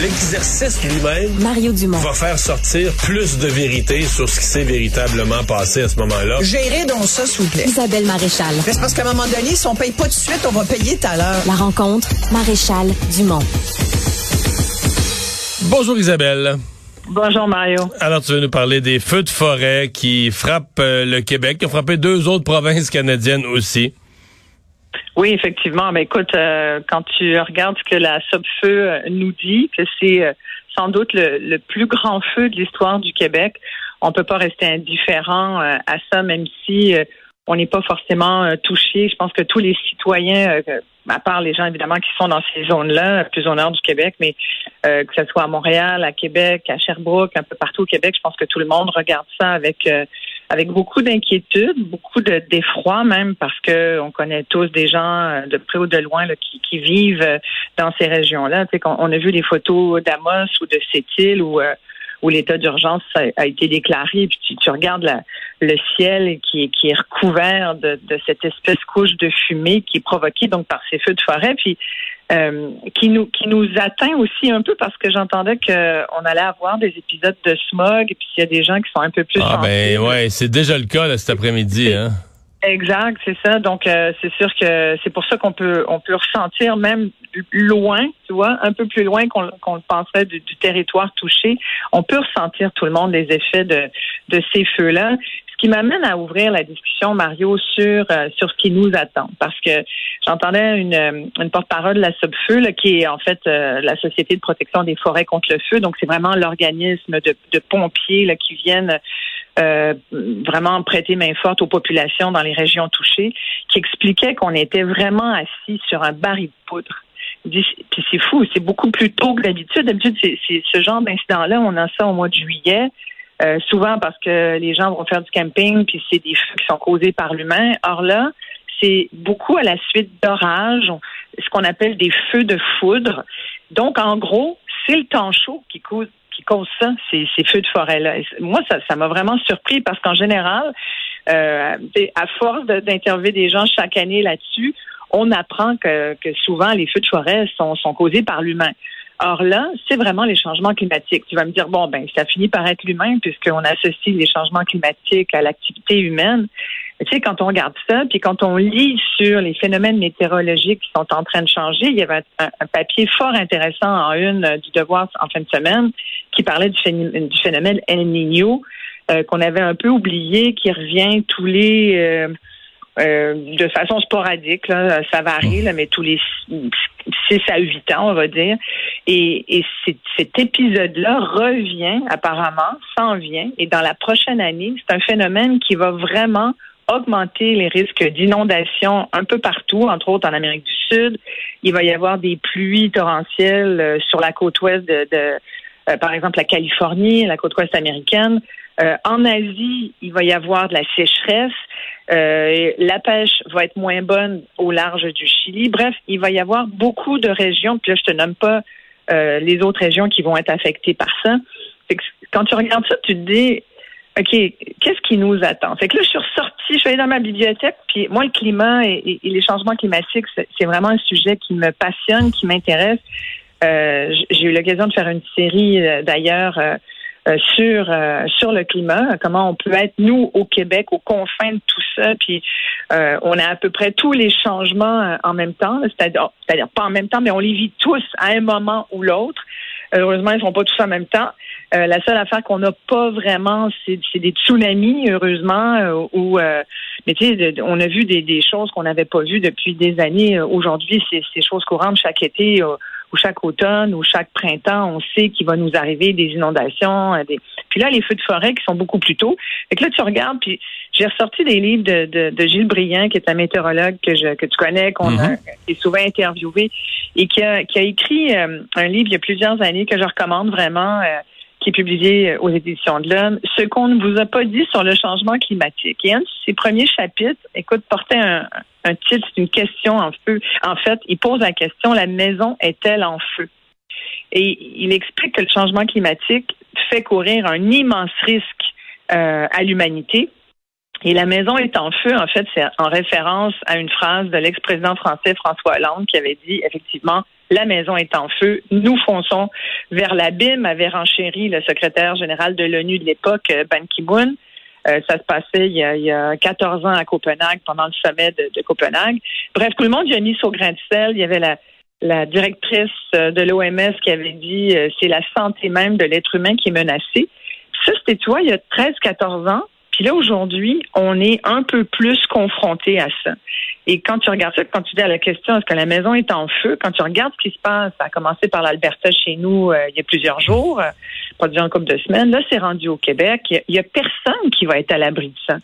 L'exercice lui-même Mario Dumont. va faire sortir plus de vérité sur ce qui s'est véritablement passé à ce moment-là. Gérez donc ça, s'il vous plaît. Isabelle Maréchal. Mais c'est parce qu'à un moment donné, si on paye pas tout de suite, on va payer tout à l'heure. La rencontre, Maréchal Dumont. Bonjour Isabelle. Bonjour Mario. Alors tu veux nous parler des feux de forêt qui frappent euh, le Québec, qui ont frappé deux autres provinces canadiennes aussi. Oui, effectivement. Mais écoute, euh, quand tu regardes ce que la Feu euh, nous dit, que c'est euh, sans doute le, le, plus grand feu de l'histoire du Québec, on peut pas rester indifférent à ça, même si on n'est pas forcément touché. Je pense que tous les citoyens, à part les gens évidemment qui sont dans ces zones-là, plus au nord du Québec, mais que ce soit à Montréal, à Québec, à Sherbrooke, un peu partout au Québec, je pense que tout le monde regarde ça avec avec beaucoup d'inquiétude, beaucoup de d'effroi même, parce que on connaît tous des gens euh, de près ou de loin là, qui, qui vivent euh, dans ces régions-là. Tu sais, on, a vu des photos d'Amos ou de Sept-Îles où euh, où l'état d'urgence a, été déclaré, puis tu, tu regardes la, le ciel qui, qui est recouvert de, de, cette espèce couche de fumée qui est provoquée donc par ces feux de forêt, puis euh, qui nous qui nous atteint aussi un peu parce que j'entendais qu'on allait avoir des épisodes de smog, et puis il y a des gens qui sont un peu plus ah ben ouais, c'est déjà le cas là, cet après-midi, hein. Exact, c'est ça. Donc euh, c'est sûr que c'est pour ça qu'on peut on peut ressentir même loin, tu vois, un peu plus loin qu'on le penserait du, territoire touché, on peut ressentir tout le monde les effets de de ces feux-là. Ce qui m'amène à ouvrir la discussion, Mario, sur euh, sur ce qui nous attend, parce que j'entendais une, une porte-parole de la Subfeu, qui est en fait euh, la Société de protection des forêts contre le feu. Donc c'est vraiment l'organisme de, de pompiers là, qui viennent euh, vraiment prêter main forte aux populations dans les régions touchées, qui expliquait qu'on était vraiment assis sur un baril de poudre. Puis c'est fou, c'est beaucoup plus tôt que d'habitude. D'habitude, c'est ce genre d'incident-là, on a ça au mois de juillet. Euh, souvent parce que les gens vont faire du camping, puis c'est des feux qui sont causés par l'humain. Or là, c'est beaucoup à la suite d'orages, ce qu'on appelle des feux de foudre. Donc, en gros, c'est le temps chaud qui cause, qui cause ça, ces, ces feux de forêt-là. Moi, ça, m'a vraiment surpris parce qu'en général, euh, à force d'interviewer des gens chaque année là-dessus, on apprend que, souvent les feux de forêt sont causés par l'humain. Or là, c'est vraiment les changements climatiques. Tu vas me dire, bon, ben, ça finit par être l'humain puisqu'on associe les changements climatiques à l'activité humaine. tu sais, quand on regarde ça, puis quand on lit sur les phénomènes météorologiques qui sont en train de changer, il y avait un, papier fort intéressant en une du Devoir en fin de semaine qui parlait du phénomène, du phénomène El Niño euh, qu'on avait un peu oublié, qui revient tous les... Euh, euh, de façon sporadique, là, ça varie, là, mais tous les 6 à 8 ans, on va dire. Et, et cet épisode-là revient apparemment, s'en vient, et dans la prochaine année, c'est un phénomène qui va vraiment augmenter les risques d'inondation un peu partout, entre autres en Amérique du Sud. Il va y avoir des pluies torrentielles euh, sur la côte ouest de, de euh, par exemple, la Californie, la côte ouest américaine. Euh, en Asie, il va y avoir de la sécheresse. Euh, la pêche va être moins bonne au large du Chili. Bref, il va y avoir beaucoup de régions. Puis là, je te nomme pas euh, les autres régions qui vont être affectées par ça. quand tu regardes ça, tu te dis, OK, qu'est-ce qui nous attend? Fait que là, je suis ressortie, je suis allée dans ma bibliothèque, puis moi, le climat et, les changements climatiques, c'est vraiment un sujet qui me passionne, qui m'intéresse. J'ai eu l'occasion de faire une série, d'ailleurs, euh, sur euh, sur le climat, comment on peut être nous au Québec aux confins de tout ça, puis euh, on a à peu près tous les changements en même temps, c'est-à-dire c'est-à-dire pas en même temps, mais on les vit tous à un moment ou l'autre. Heureusement, ils sont pas tous en même temps. la seule affaire qu'on n'a pas vraiment, c'est des tsunamis, heureusement, ou mais tu sais, on a vu des, choses qu'on n'avait pas vues depuis des années. Aujourd'hui, c'est choses courantes chaque été ou chaque automne ou chaque printemps, on sait qu'il va nous arriver des inondations. Des... Puis là, les feux de forêt qui sont beaucoup plus tôt. Et que là, tu regardes, puis j'ai ressorti des livres de, de, de, Gilles Briand, qui est un météorologue que, je, que tu connais, qu'on a, qui est souvent interviewé, et qui a, qui a écrit un livre il y a plusieurs années que je recommande vraiment qui est publié aux éditions de l'Homme, ce qu'on ne vous a pas dit sur le changement climatique. Et un de ses premiers chapitres, écoute, portait un, titre, c'est une question en feu. En fait, il pose la question, la maison est-elle en feu? Et il explique que le changement climatique fait courir un immense risque euh, à l'humanité. Et la maison est en feu, en fait, c'est en référence à une phrase de l'ex-président français François Hollande qui avait dit effectivement la maison est en feu, nous fonçons vers l'abîme, avait renchéri le secrétaire général de l'ONU de l'époque, Ban Ki-moon. Euh, ça se passait il y, a, il y, a, 14 ans à Copenhague, pendant le sommet de, de, Copenhague. Bref, tout le monde y a mis son grain de sel. Il y avait la, la directrice de l'OMS qui avait dit euh, c'est la santé même de l'être humain qui est menacée. Ça, c'était, tu vois, il y a 13-14 ans. Puis là, aujourd'hui, on est un peu plus confronté à ça. Et quand tu regardes ça, quand tu dis à la question est-ce que la maison est en feu, quand tu regardes ce qui se passe, ça a commencé par l'Alberta chez nous euh, il y a plusieurs jours, euh, pas déjà un couple de semaines, là, c'est rendu au Québec. Il y, a personne qui va être à l'abri de ça.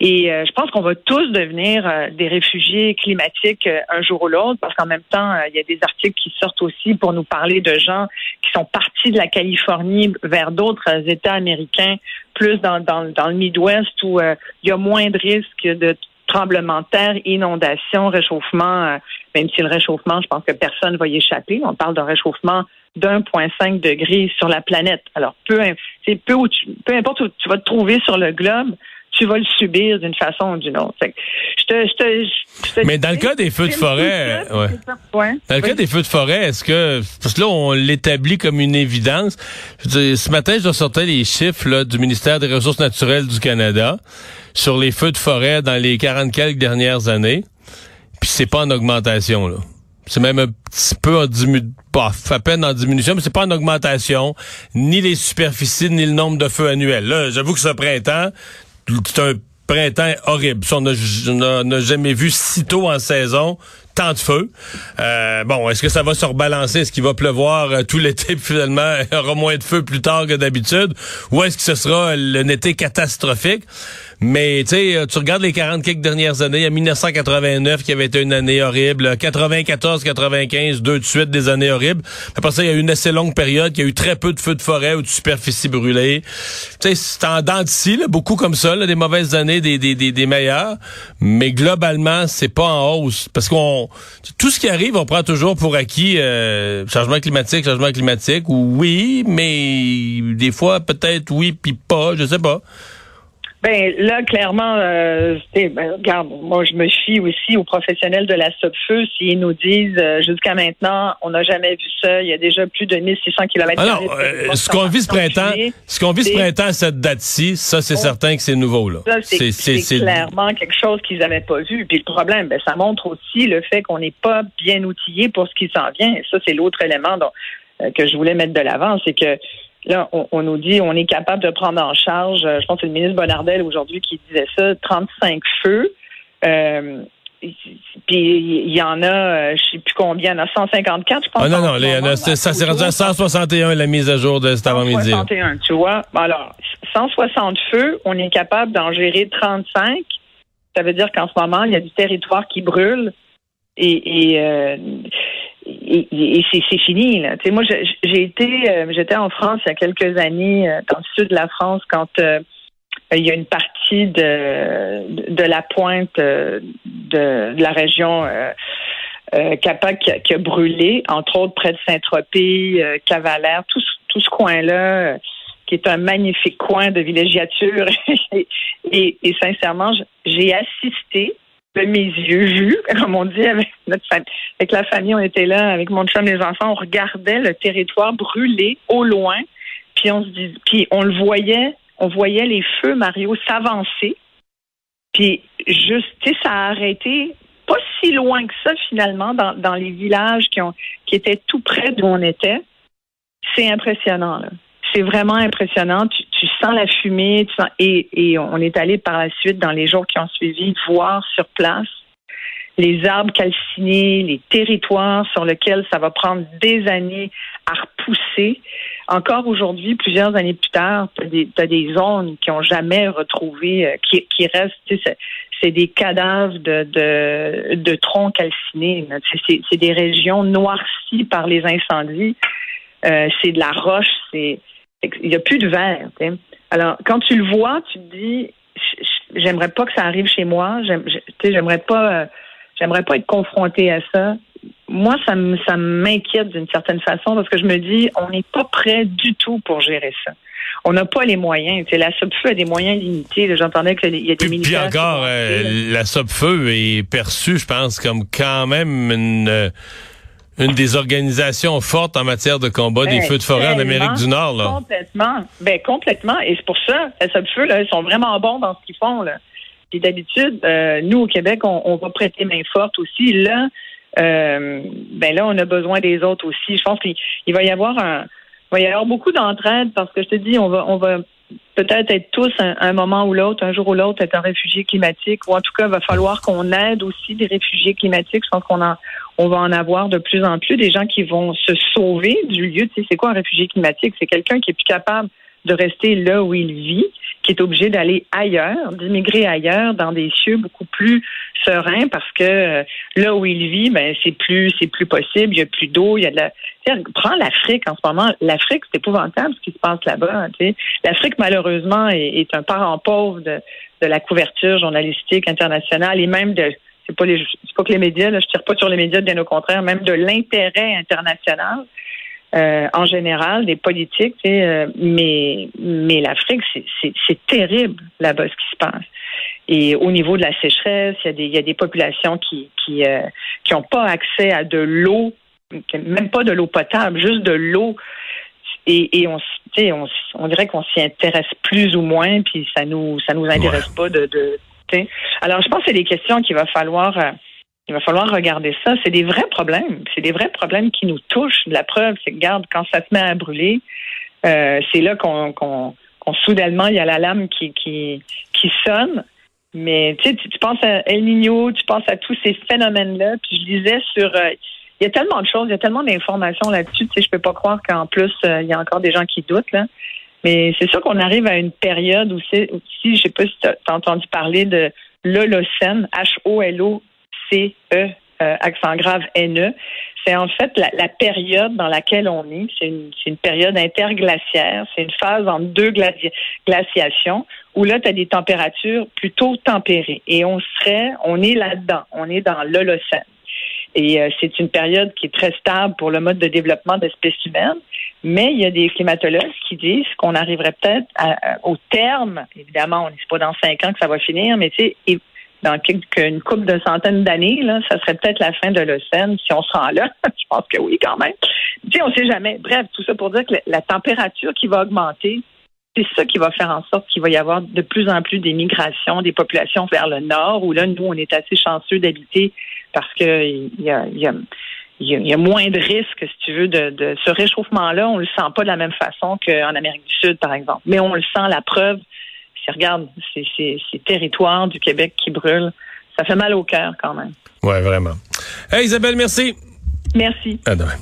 Et euh, je pense qu'on va tous devenir des réfugiés climatiques un jour ou l'autre, parce qu'en même temps, il y a des articles qui sortent aussi pour nous parler de gens qui sont partis de la Californie vers d'autres États américains plus dans, dans, dans le Midwest où euh, il y a moins de risques de tremblements de terre, inondations, réchauffement, euh, même si le réchauffement, je pense que personne ne va y échapper. On parle d'un réchauffement d'1,5 degré sur la planète. Alors, peu, peu, où peu importe où tu vas te trouver sur le globe, tu vas le subir d'une façon ou d'une autre. Je te, je te, Mais dans le cas des feux de forêt, ouais. dans le cas des feux de forêt, est-ce que parce que là on l'établit comme une évidence. ce matin, je sortais les chiffres là, du ministère des Ressources naturelles du Canada sur les feux de forêt dans les 40 quelques dernières années. Puis c'est pas en augmentation là. C'est même un petit peu en diminution, pas à peine en diminution, mais c'est pas en augmentation, ni les superficies, ni le nombre de feux annuels. Là, j'avoue que ce printemps, c'est un printemps horrible. on n'a jamais vu si tôt en saison tant de feu. Euh, bon, est-ce que ça va se rebalancer? Est-ce qu'il va pleuvoir euh, tout l'été, finalement, il y aura moins de feu plus tard que d'habitude? Ou est-ce que ce sera un été catastrophique? Mais tu sais, tu regardes les 40 quelques dernières années, il y a 1989 qui avait été une année horrible, 94, 95, deux de suite des années horribles. Après ça, il y a eu une assez longue période qui a eu très peu de feux de forêt ou de superficie brûlée. Tu sais, c'est en dents beaucoup comme ça, là, des mauvaises années, des, des, des, des meilleures. Mais globalement, c'est pas en hausse. Parce qu'on tout ce qui arrive, on prend toujours pour acquis euh, changement climatique, changement climatique. Oui, mais des fois, peut-être oui, puis pas, je sais pas. Ben là, clairement, euh, ben, regarde, moi je me fie aussi aux professionnels de la feu S'ils nous disent euh, jusqu'à maintenant, on n'a jamais vu ça, il y a déjà plus de 1600 km. Alors, euh, ce qu'on vit ce printemps, ce qu'on vit ce printemps à cette date-ci, ça c'est certain que c'est nouveau là. C'est clairement quelque chose qu'ils n'avaient pas vu. Puis le problème, ben, ça montre aussi le fait qu'on n'est pas bien outillé pour ce qui s'en vient. Et ça, c'est l'autre élément dont, euh, que je voulais mettre de l'avant, c'est que Là, on, nous dit on est capable de prendre en charge, euh, je pense que c'est le ministre Bonardel aujourd'hui qui disait ça, 35 feux. Euh, puis il y en a, euh, je sais plus combien, il y en a 154, je pense. Ah non, non, ça s'est rendu à 161 la mise à jour de cet avant-midi. 161, tu vois. Alors, 160 feux, on est capable d'en gérer 35. Ça veut dire qu'en ce moment, il y a du territoire qui brûle. Et, et et, c'est fini. Là. moi, j'ai été, euh, j'étais en France il y a quelques années, euh, dans le sud de la France, quand euh, il y a une partie de, la pointe de, la région Capac qui, a brûlé, entre autres près de Saint-Tropez, Cavalère, tout, ce coin-là, qui est un magnifique coin de villégiature. et sincèrement, j'ai assisté de mes yeux vus, comme on dit avec notre famille. Avec la famille, on était là avec mon chum, les enfants, on regardait le territoire brûler au loin, puis on se dit, puis on le voyait, on voyait les feux Mario s'avancer, puis juste, ça a arrêté pas si loin que ça finalement dans, dans les villages qui ont qui étaient tout près d'où on était. C'est impressionnant là c'est vraiment impressionnant. Tu, sens la fumée, et, on est allé par la suite dans les jours qui ont suivi voir sur place. les arbres calcinés, les territoires sur lesquels ça va prendre des années à repousser. Encore aujourd'hui, plusieurs années plus tard, tu as, des zones qui ont jamais retrouvé, euh, qui, restent, c'est des cadavres de troncs calcinés. C'est des régions noircies par les incendies. Euh, c'est de la roche, c'est il n'y a plus de verre. Alors, quand tu le vois, tu te dis, j'aimerais pas que ça arrive chez moi. J'aimerais pas, euh, j'aimerais pas être confronté à ça. Moi, ça m'inquiète d'une certaine façon parce que je me dis, on n'est pas prêt du tout pour gérer ça. On n'a pas les moyens. la SOPFEU a des moyens limités. J'entendais qu'il y a des puis, puis encore, euh, la SOPFEU est perçue, je pense, comme quand même une euh, une des organisations fortes en matière de combat des ben, feux de forêt en Amérique du Nord. Là. Complètement. Ben, complètement. Et c'est pour ça, les feu, là, ils sont vraiment bons dans ce qu'ils font. Là. Puis d'habitude, euh, nous, au Québec, on, va prêter main forte aussi. Là, euh, ben là, on a besoin des autres aussi. Je pense qu'il va y avoir un, il va y avoir beaucoup d'entraide parce que je te dis, on va, on va peut-être être tous un, moment ou l'autre, un jour ou l'autre, être un réfugié climatique, ou en tout cas, il va falloir qu'on aide aussi des réfugiés climatiques. Je pense qu'on va en avoir de plus en plus des gens qui vont se sauver du lieu. Tu sais, c'est quoi un réfugié climatique? C'est quelqu'un qui est plus capable de rester là où il vit, qui est obligé d'aller ailleurs, d'immigrer ailleurs, dans des cieux beaucoup plus sereins, parce que euh, là où il vit, ben c'est plus c'est plus possible. Il y a plus d'eau, il y a de la. prends l'Afrique en ce moment. L'Afrique, c'est épouvantable ce qui se passe là-bas. Sais. L'Afrique, malheureusement, est, un parent pauvre de, la couverture journalistique internationale et même de c'est pas les pas que les médias, je tire pas sur les médias, bien au contraire, même de l'intérêt international. Euh, en général, des politiques, euh, mais mais l'Afrique, c'est terrible là-bas ce qui se passe. Et au niveau de la sécheresse, il y a des, il y a des populations qui qui euh, qui n'ont pas accès à de l'eau, même pas de l'eau potable, juste de l'eau. Et, et on, on, on dirait qu'on s'y intéresse plus ou moins, puis ça nous ça nous intéresse pas de, de alors, je pense que c'est des questions qu'il va falloir. Euh, il va falloir regarder ça. C'est des vrais problèmes. C'est des vrais problèmes qui nous touchent. La preuve, c'est que, regarde, quand ça se met à brûler, euh, c'est là qu'on, qu'on, soudainement, il y a la lame qui, qui, sonne. Mais tu sais, tu penses à El Niño, tu penses à tous ces phénomènes-là. Puis je disais sur, euh, il y a tellement de choses, il y a tellement d'informations là-dessus. Tu sais, je peux pas croire qu'en plus il y a encore des gens qui doutent là. Mais c'est sûr qu'on arrive à une période où c'est aussi, je sais pas si tu as entendu parler de l'Holocène, H-O-L-O-C-E, euh, accent grave N-E. C'est en fait la, période dans laquelle on est. C'est une, période interglaciaire. C'est une phase en deux glaciations où là, tu as des températures plutôt tempérées. Et on serait, on est là-dedans. On est dans l'Holocène. Et euh, c'est une période qui est très stable pour le mode de développement d'espèces humaines. Mais il y a des climatologues qui disent qu'on arriverait peut-être au terme, évidemment, on n'est pas dans cinq ans que ça va finir, mais tu sais, dans une couple de centaines d'années, là, ça serait peut-être la fin de l'océan si on se rend là. Je pense que oui, quand même. Tu sais, on sait jamais. Bref, tout ça pour dire que la température qui va augmenter, c'est ça qui va faire en sorte qu'il va y avoir de plus en plus des migrations des populations vers le nord, où là, nous, on est assez chanceux d'habiter parce qu'il y a, y, a, y a moins de risques, si tu veux, de, de ce réchauffement-là. On le sent pas de la même façon qu'en Amérique du Sud, par exemple. Mais on le sent, la preuve, si regarde ces, ces, ces territoires du Québec qui brûlent, ça fait mal au cœur quand même. Oui, vraiment. Hey, Isabelle, merci. Merci. À demain.